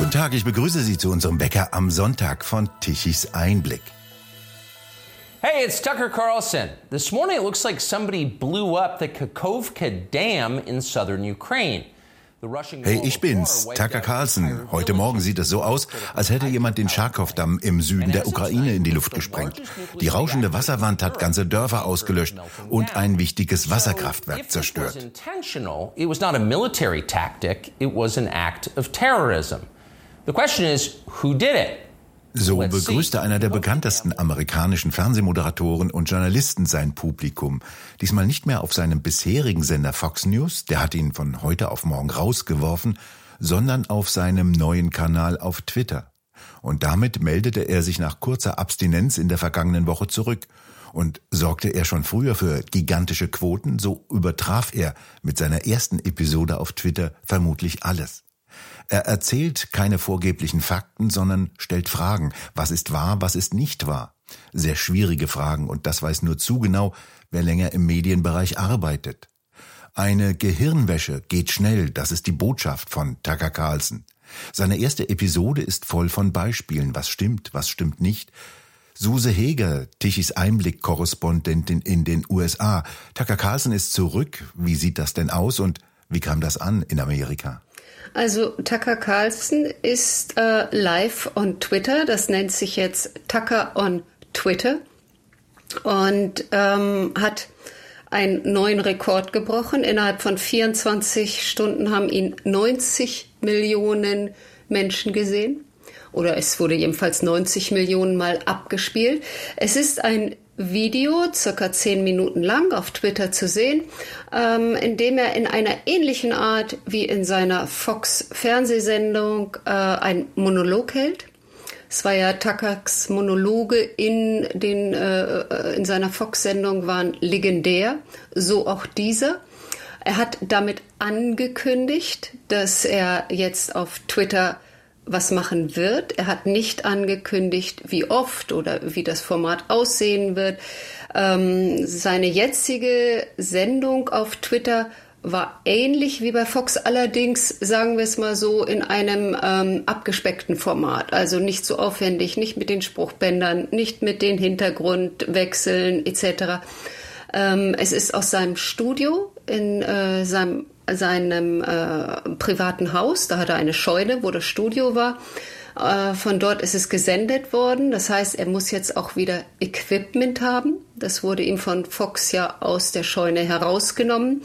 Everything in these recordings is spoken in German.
Guten Tag, ich begrüße Sie zu unserem Bäcker am Sonntag von Tichys Einblick. Hey, it's Tucker Carlson. This morning it looks like somebody blew up the Kakovka Dam in southern Ukraine. Hey, ich bin's, Tucker Carlson. Heute Morgen sieht es so aus, als hätte jemand den Charkov-Damm im Süden der Ukraine in die Luft gesprengt. Die rauschende Wasserwand hat ganze Dörfer ausgelöscht und ein wichtiges Wasserkraftwerk zerstört. So begrüßte einer der bekanntesten amerikanischen Fernsehmoderatoren und Journalisten sein Publikum. Diesmal nicht mehr auf seinem bisherigen Sender Fox News, der hat ihn von heute auf morgen rausgeworfen, sondern auf seinem neuen Kanal auf Twitter. Und damit meldete er sich nach kurzer Abstinenz in der vergangenen Woche zurück. Und sorgte er schon früher für gigantische Quoten, so übertraf er mit seiner ersten Episode auf Twitter vermutlich alles. Er erzählt keine vorgeblichen Fakten, sondern stellt Fragen. Was ist wahr, was ist nicht wahr? Sehr schwierige Fragen, und das weiß nur zu genau, wer länger im Medienbereich arbeitet. Eine Gehirnwäsche geht schnell, das ist die Botschaft von Tucker Carlson. Seine erste Episode ist voll von Beispielen, was stimmt, was stimmt nicht. Suse Heger, Tichys Einblick-Korrespondentin in den USA. Tucker Carlson ist zurück. Wie sieht das denn aus und wie kam das an in Amerika? Also Tucker Carlson ist äh, live on Twitter. Das nennt sich jetzt Tucker on Twitter und ähm, hat einen neuen Rekord gebrochen. Innerhalb von 24 Stunden haben ihn 90 Millionen Menschen gesehen. Oder es wurde jedenfalls 90 Millionen Mal abgespielt. Es ist ein Video, circa zehn Minuten lang, auf Twitter zu sehen, ähm, in dem er in einer ähnlichen Art wie in seiner Fox-Fernsehsendung äh, ein Monolog hält. Es war ja Tuckers Monologe in, den, äh, in seiner Fox-Sendung waren legendär, so auch dieser. Er hat damit angekündigt, dass er jetzt auf Twitter was machen wird. Er hat nicht angekündigt, wie oft oder wie das Format aussehen wird. Ähm, seine jetzige Sendung auf Twitter war ähnlich wie bei Fox, allerdings sagen wir es mal so in einem ähm, abgespeckten Format, also nicht so aufwendig, nicht mit den Spruchbändern, nicht mit den Hintergrundwechseln etc. Ähm, es ist aus seinem Studio in äh, seinem seinem äh, privaten Haus. Da hat er eine Scheune, wo das Studio war. Äh, von dort ist es gesendet worden. Das heißt, er muss jetzt auch wieder Equipment haben. Das wurde ihm von Fox ja aus der Scheune herausgenommen.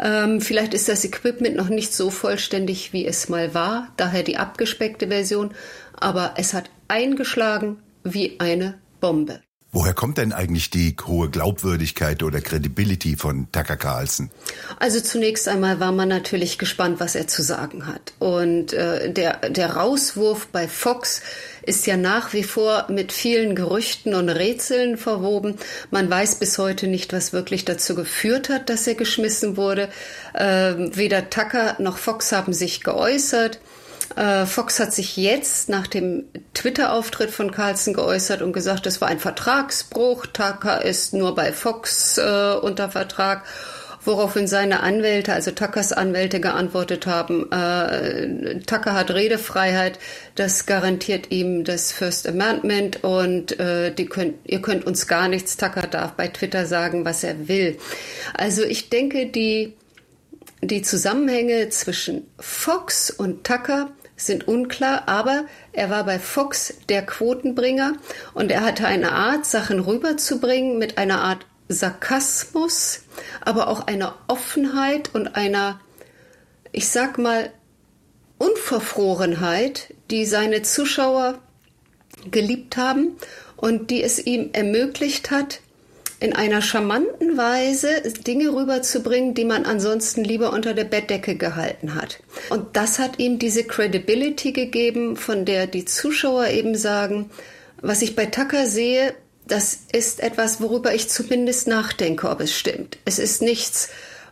Ähm, vielleicht ist das Equipment noch nicht so vollständig, wie es mal war. Daher die abgespeckte Version. Aber es hat eingeschlagen wie eine Bombe. Woher kommt denn eigentlich die hohe Glaubwürdigkeit oder Credibility von Tucker Carlson? Also zunächst einmal war man natürlich gespannt, was er zu sagen hat. Und äh, der, der Rauswurf bei Fox ist ja nach wie vor mit vielen Gerüchten und Rätseln verwoben. Man weiß bis heute nicht, was wirklich dazu geführt hat, dass er geschmissen wurde. Äh, weder Tucker noch Fox haben sich geäußert. Äh, Fox hat sich jetzt nach dem Twitter-Auftritt von Carlson geäußert und gesagt, es war ein Vertragsbruch. Tucker ist nur bei Fox äh, unter Vertrag. Woraufhin seine Anwälte, also Tuckers Anwälte, geantwortet haben, äh, Tucker hat Redefreiheit, das garantiert ihm das First Amendment und äh, könnt, ihr könnt uns gar nichts. Tucker darf bei Twitter sagen, was er will. Also ich denke, die, die Zusammenhänge zwischen Fox und Tucker sind unklar, aber er war bei Fox der Quotenbringer und er hatte eine Art, Sachen rüberzubringen mit einer Art Sarkasmus, aber auch einer Offenheit und einer, ich sag mal, Unverfrorenheit, die seine Zuschauer geliebt haben und die es ihm ermöglicht hat, in einer charmanten Weise Dinge rüberzubringen, die man ansonsten lieber unter der Bettdecke gehalten hat. Und das hat ihm diese Credibility gegeben, von der die Zuschauer eben sagen, was ich bei Tucker sehe, das ist etwas, worüber ich zumindest nachdenke, ob es stimmt. Es ist nichts,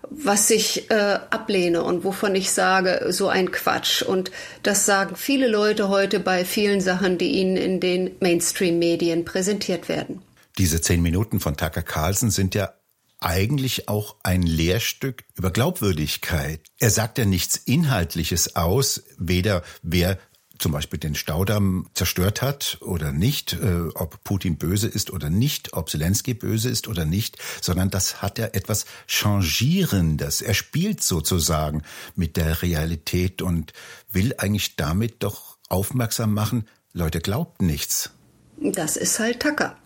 was ich äh, ablehne und wovon ich sage, so ein Quatsch. Und das sagen viele Leute heute bei vielen Sachen, die ihnen in den Mainstream-Medien präsentiert werden. Diese zehn Minuten von Tucker Carlson sind ja eigentlich auch ein Lehrstück über Glaubwürdigkeit. Er sagt ja nichts Inhaltliches aus, weder wer zum Beispiel den Staudamm zerstört hat oder nicht, äh, ob Putin böse ist oder nicht, ob Zelensky böse ist oder nicht, sondern das hat ja etwas Changierendes. Er spielt sozusagen mit der Realität und will eigentlich damit doch aufmerksam machen, Leute glaubt nichts. Das ist halt Tucker.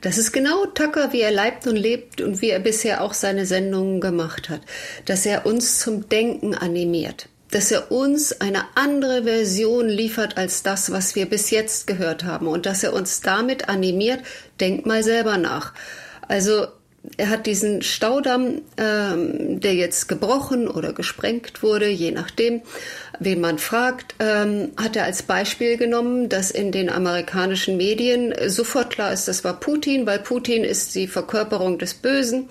Das ist genau Tucker, wie er leibt und lebt und wie er bisher auch seine Sendungen gemacht hat. Dass er uns zum Denken animiert. Dass er uns eine andere Version liefert als das, was wir bis jetzt gehört haben. Und dass er uns damit animiert, denkt mal selber nach. Also er hat diesen Staudamm, ähm, der jetzt gebrochen oder gesprengt wurde, je nachdem, wen man fragt, ähm, hat er als Beispiel genommen, dass in den amerikanischen Medien sofort klar ist, das war Putin, weil Putin ist die Verkörperung des Bösen.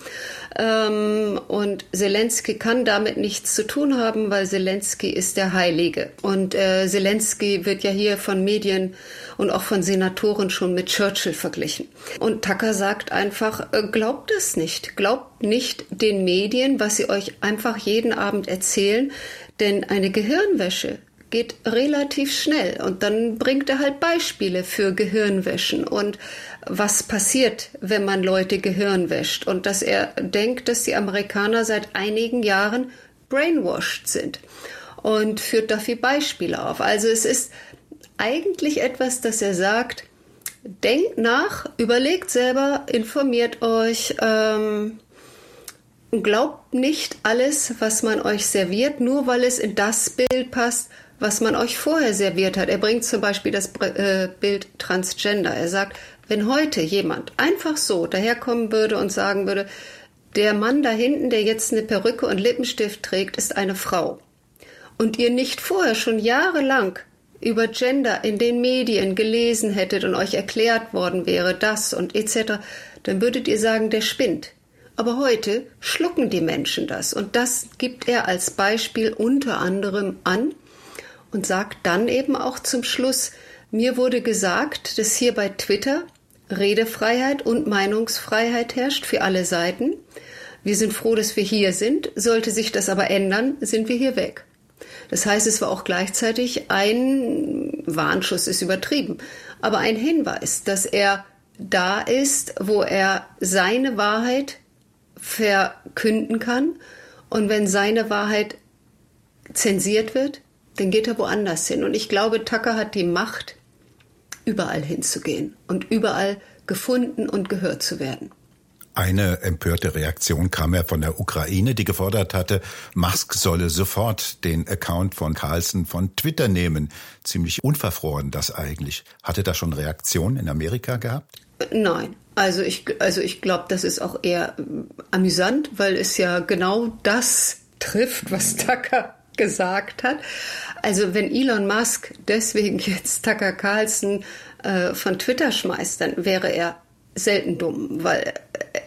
Ähm, und Zelensky kann damit nichts zu tun haben, weil Zelensky ist der Heilige. Und äh, Zelensky wird ja hier von Medien und auch von Senatoren schon mit Churchill verglichen. Und Tucker sagt einfach, äh, glaubt es nicht. Glaubt nicht den Medien, was sie euch einfach jeden Abend erzählen, denn eine Gehirnwäsche geht relativ schnell und dann bringt er halt Beispiele für Gehirnwäschen und was passiert, wenn man Leute Gehirn wäscht und dass er denkt, dass die Amerikaner seit einigen Jahren brainwashed sind und führt dafür Beispiele auf. Also es ist eigentlich etwas, dass er sagt, denkt nach, überlegt selber, informiert euch, ähm, glaubt nicht alles, was man euch serviert, nur weil es in das Bild passt, was man euch vorher serviert hat. Er bringt zum Beispiel das äh, Bild Transgender. Er sagt, wenn heute jemand einfach so daherkommen würde und sagen würde, der Mann da hinten, der jetzt eine Perücke und Lippenstift trägt, ist eine Frau. Und ihr nicht vorher schon jahrelang über Gender in den Medien gelesen hättet und euch erklärt worden wäre, das und etc., dann würdet ihr sagen, der spinnt. Aber heute schlucken die Menschen das und das gibt er als Beispiel unter anderem an und sagt dann eben auch zum Schluss, mir wurde gesagt, dass hier bei Twitter Redefreiheit und Meinungsfreiheit herrscht für alle Seiten. Wir sind froh, dass wir hier sind. Sollte sich das aber ändern, sind wir hier weg. Das heißt, es war auch gleichzeitig ein Warnschuss, ist übertrieben, aber ein Hinweis, dass er da ist, wo er seine Wahrheit verkünden kann. Und wenn seine Wahrheit zensiert wird, dann geht er woanders hin. Und ich glaube, Tucker hat die Macht, überall hinzugehen und überall gefunden und gehört zu werden. Eine empörte Reaktion kam ja von der Ukraine, die gefordert hatte, Musk solle sofort den Account von Carlson von Twitter nehmen. Ziemlich unverfroren das eigentlich. Hatte da schon Reaktion in Amerika gehabt? Nein. Also ich, also ich glaube, das ist auch eher amüsant, weil es ja genau das trifft, was Tucker gesagt hat. Also wenn Elon Musk deswegen jetzt Tucker Carlson äh, von Twitter schmeißt, dann wäre er selten dumm, weil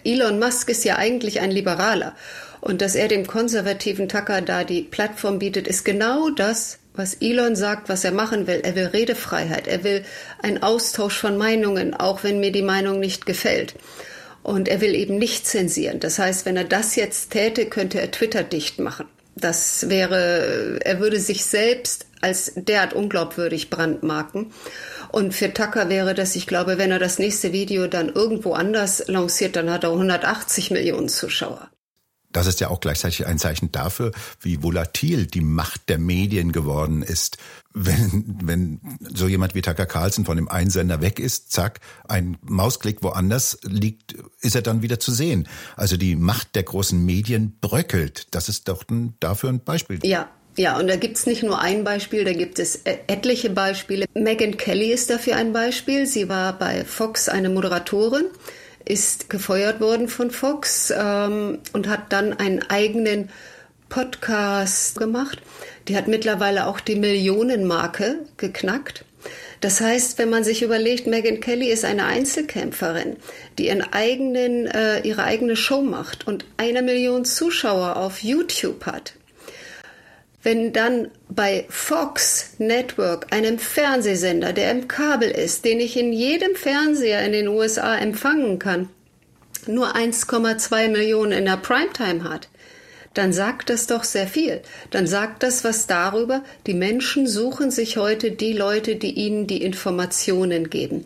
Elon Musk ist ja eigentlich ein Liberaler. Und dass er dem konservativen Tucker da die Plattform bietet, ist genau das, was Elon sagt, was er machen will. Er will Redefreiheit, er will einen Austausch von Meinungen, auch wenn mir die Meinung nicht gefällt. Und er will eben nicht zensieren. Das heißt, wenn er das jetzt täte, könnte er Twitter dicht machen. Das wäre, er würde sich selbst als derart unglaubwürdig brandmarken. Und für Tucker wäre das, ich glaube, wenn er das nächste Video dann irgendwo anders lanciert, dann hat er 180 Millionen Zuschauer. Das ist ja auch gleichzeitig ein Zeichen dafür, wie volatil die Macht der Medien geworden ist. Wenn, wenn so jemand wie Tucker Carlson von dem Einsender weg ist, zack, ein Mausklick woanders liegt, ist er dann wieder zu sehen. Also die Macht der großen Medien bröckelt. Das ist doch ein, dafür ein Beispiel. Ja, ja, und da gibt's nicht nur ein Beispiel, da gibt es e-, etliche Beispiele. Megan Kelly ist dafür ein Beispiel. Sie war bei Fox eine Moderatorin, ist gefeuert worden von Fox ähm, und hat dann einen eigenen Podcast gemacht. Die hat mittlerweile auch die Millionenmarke geknackt. Das heißt, wenn man sich überlegt, Megan Kelly ist eine Einzelkämpferin, die ihren eigenen, äh, ihre eigene Show macht und eine Million Zuschauer auf YouTube hat wenn dann bei Fox Network, einem Fernsehsender, der im Kabel ist, den ich in jedem Fernseher in den USA empfangen kann, nur 1,2 Millionen in der Primetime hat, dann sagt das doch sehr viel. Dann sagt das was darüber, die Menschen suchen sich heute die Leute, die ihnen die Informationen geben.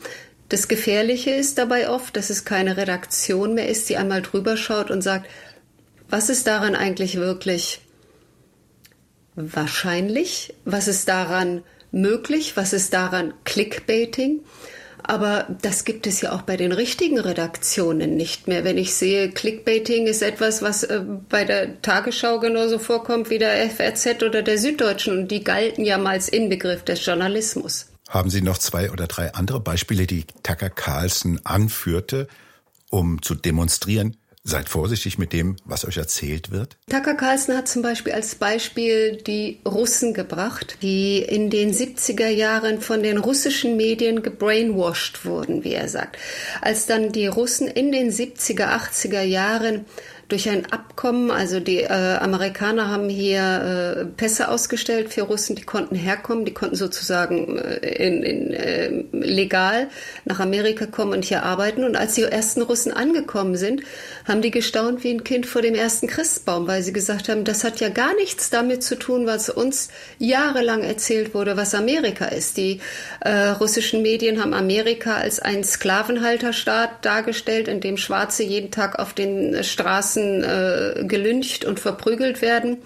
Das Gefährliche ist dabei oft, dass es keine Redaktion mehr ist, die einmal drüber schaut und sagt, was ist daran eigentlich wirklich wahrscheinlich? Was ist daran möglich? Was ist daran Clickbaiting? Aber das gibt es ja auch bei den richtigen Redaktionen nicht mehr. Wenn ich sehe, Clickbaiting ist etwas, was äh, bei der Tagesschau genauso vorkommt wie der FRZ oder der Süddeutschen. Und die galten ja mal als Inbegriff des Journalismus. Haben Sie noch zwei oder drei andere Beispiele, die Tucker Carlson anführte, um zu demonstrieren, Seid vorsichtig mit dem, was euch erzählt wird. Tucker Carlson hat zum Beispiel als Beispiel die Russen gebracht, die in den 70er Jahren von den russischen Medien gebrainwashed wurden, wie er sagt. Als dann die Russen in den 70er, 80er Jahren durch ein Abkommen, also die äh, Amerikaner haben hier äh, Pässe ausgestellt für Russen, die konnten herkommen, die konnten sozusagen äh, in, in, äh, legal nach Amerika kommen und hier arbeiten. Und als die ersten Russen angekommen sind, haben die gestaunt wie ein Kind vor dem ersten Christbaum, weil sie gesagt haben, das hat ja gar nichts damit zu tun, was uns jahrelang erzählt wurde, was Amerika ist. Die äh, russischen Medien haben Amerika als einen Sklavenhalterstaat dargestellt, in dem Schwarze jeden Tag auf den Straßen Straßen äh, gelyncht und verprügelt werden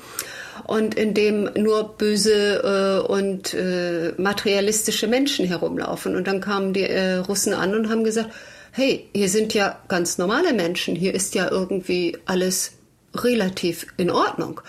und in dem nur böse äh, und äh, materialistische Menschen herumlaufen. Und dann kamen die äh, Russen an und haben gesagt, hey, hier sind ja ganz normale Menschen, hier ist ja irgendwie alles relativ in Ordnung.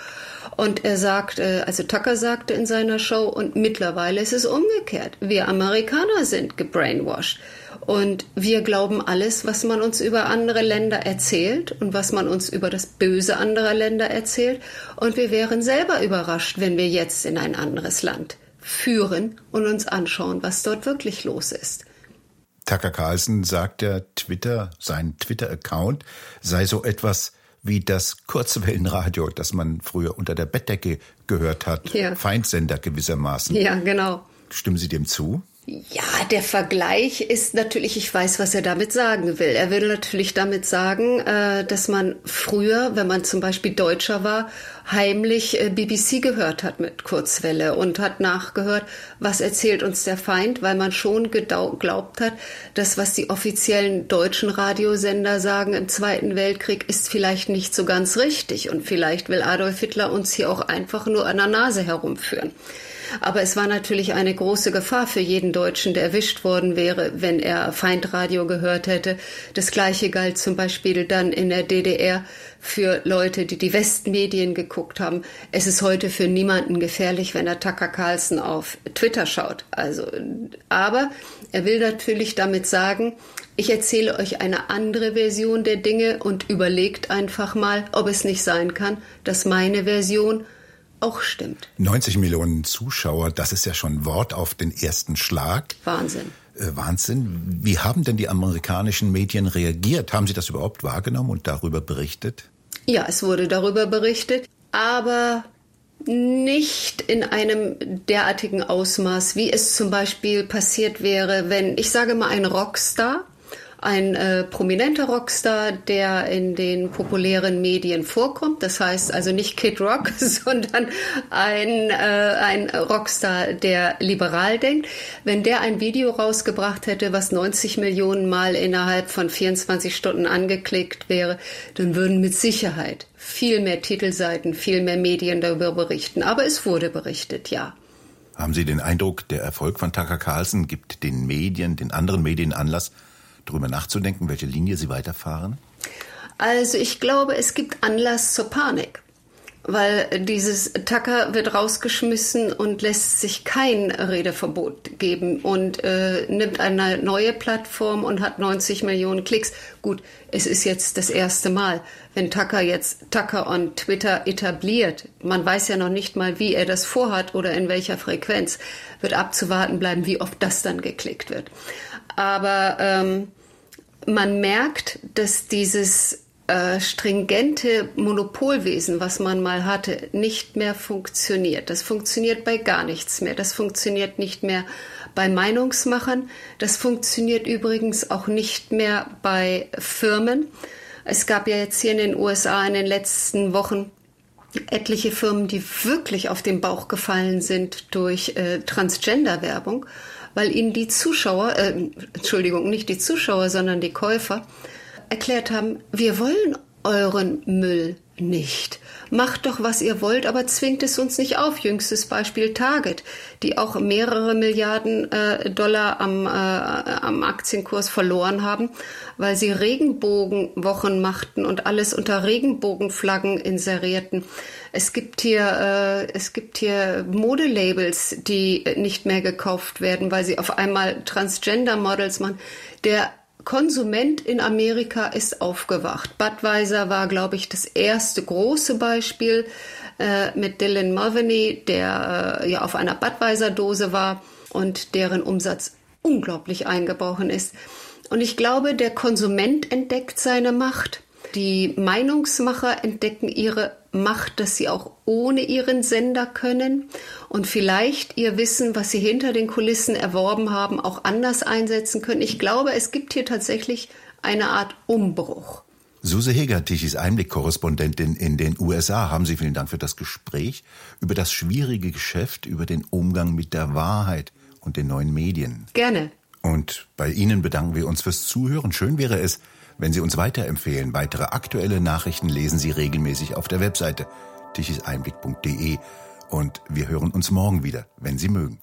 Und er sagt, äh, also Tucker sagte in seiner Show, und mittlerweile ist es umgekehrt. Wir Amerikaner sind gebrainwashed. Und wir glauben alles, was man uns über andere Länder erzählt und was man uns über das Böse anderer Länder erzählt. Und wir wären selber überrascht, wenn wir jetzt in ein anderes Land führen und uns anschauen, was dort wirklich los ist. Tucker Carlson sagt ja, Twitter, sein Twitter-Account sei so etwas wie das Kurzwellenradio, das man früher unter der Bettdecke gehört hat. Ja. Feindsender gewissermaßen. Ja, genau. Stimmen Sie dem zu? Ja, der Vergleich ist natürlich, ich weiß, was er damit sagen will. Er will natürlich damit sagen, äh, dass man früher, wenn man zum Beispiel Deutscher war, heimlich äh, BBC gehört hat mit Kurzwelle und hat nachgehört, was erzählt uns der Feind, weil man schon geglaubt hat, dass was die offiziellen deutschen Radiosender sagen im Zweiten Weltkrieg ist vielleicht nicht so ganz richtig und vielleicht will Adolf Hitler uns hier auch einfach nur an der Nase herumführen. Aber es war natürlich eine große Gefahr für jeden Deutschen, der erwischt worden wäre, wenn er Feindradio gehört hätte. Das Gleiche galt zum Beispiel dann in der DDR für Leute, die die Westmedien geguckt haben. Es ist heute für niemanden gefährlich, wenn er Tucker Carlson auf Twitter schaut. Also, aber er will natürlich damit sagen, ich erzähle euch eine andere Version der Dinge und überlegt einfach mal, ob es nicht sein kann, dass meine Version auch stimmt. 90 Millionen Zuschauer, das ist ja schon Wort auf den ersten Schlag. Wahnsinn. Äh, Wahnsinn. Wie haben denn die amerikanischen Medien reagiert? Haben Sie das überhaupt wahrgenommen und darüber berichtet? Ja, es wurde darüber berichtet, aber nicht in einem derartigen Ausmaß, wie es zum Beispiel passiert wäre, wenn, ich sage mal, ein Rockstar ein äh, prominenter Rockstar, der in den populären Medien vorkommt. Das heißt also nicht Kid Rock, sondern ein, äh, ein Rockstar, der liberal denkt. Wenn der ein Video rausgebracht hätte, was 90 Millionen Mal innerhalb von 24 Stunden angeklickt wäre, dann würden mit Sicherheit viel mehr Titelseiten, viel mehr Medien darüber berichten. Aber es wurde berichtet, ja. Haben Sie den Eindruck, der Erfolg von Tucker Carlson gibt den Medien, den anderen Medien Anlass, darüber nachzudenken, welche Linie Sie weiterfahren? Also ich glaube, es gibt Anlass zur Panik weil dieses Tucker wird rausgeschmissen und lässt sich kein Redeverbot geben und äh, nimmt eine neue Plattform und hat 90 Millionen Klicks. Gut, es ist jetzt das erste Mal, wenn Tucker jetzt Tucker on Twitter etabliert. Man weiß ja noch nicht mal, wie er das vorhat oder in welcher Frequenz. Wird abzuwarten bleiben, wie oft das dann geklickt wird. Aber ähm, man merkt, dass dieses äh, stringente Monopolwesen, was man mal hatte, nicht mehr funktioniert. Das funktioniert bei gar nichts mehr. Das funktioniert nicht mehr bei Meinungsmachern. Das funktioniert übrigens auch nicht mehr bei Firmen. Es gab ja jetzt hier in den USA in den letzten Wochen etliche Firmen, die wirklich auf den Bauch gefallen sind durch äh, Transgender-Werbung, weil ihnen die Zuschauer, äh, Entschuldigung, nicht die Zuschauer, sondern die Käufer erklärt haben, wir wollen euren Müll nicht. Macht doch, was ihr wollt, aber zwingt es uns nicht auf. Jüngstes Beispiel Target, die auch mehrere Milliarden äh, Dollar am, äh, am Aktienkurs verloren haben, weil sie Regenbogenwochen machten und alles unter Regenbogenflaggen inserierten. Es gibt hier, äh, es gibt hier Modelabels, die nicht mehr gekauft werden, weil sie auf einmal Transgender Models machen. Der Konsument in Amerika ist aufgewacht. Budweiser war, glaube ich, das erste große Beispiel äh, mit Dylan Mulvaney, der äh, ja auf einer Budweiser-Dose war und deren Umsatz unglaublich eingebrochen ist. Und ich glaube, der Konsument entdeckt seine Macht. Die Meinungsmacher entdecken ihre Macht, dass sie auch ohne ihren Sender können und vielleicht ihr Wissen, was sie hinter den Kulissen erworben haben, auch anders einsetzen können. Ich glaube, es gibt hier tatsächlich eine Art Umbruch. Suse Heger, Tichys Einblick-Korrespondentin in den USA, haben Sie vielen Dank für das Gespräch über das schwierige Geschäft, über den Umgang mit der Wahrheit und den neuen Medien. Gerne. Und bei Ihnen bedanken wir uns fürs Zuhören. Schön wäre es, wenn Sie uns weiterempfehlen, weitere aktuelle Nachrichten lesen Sie regelmäßig auf der Webseite tichiseinblick.de und wir hören uns morgen wieder, wenn Sie mögen.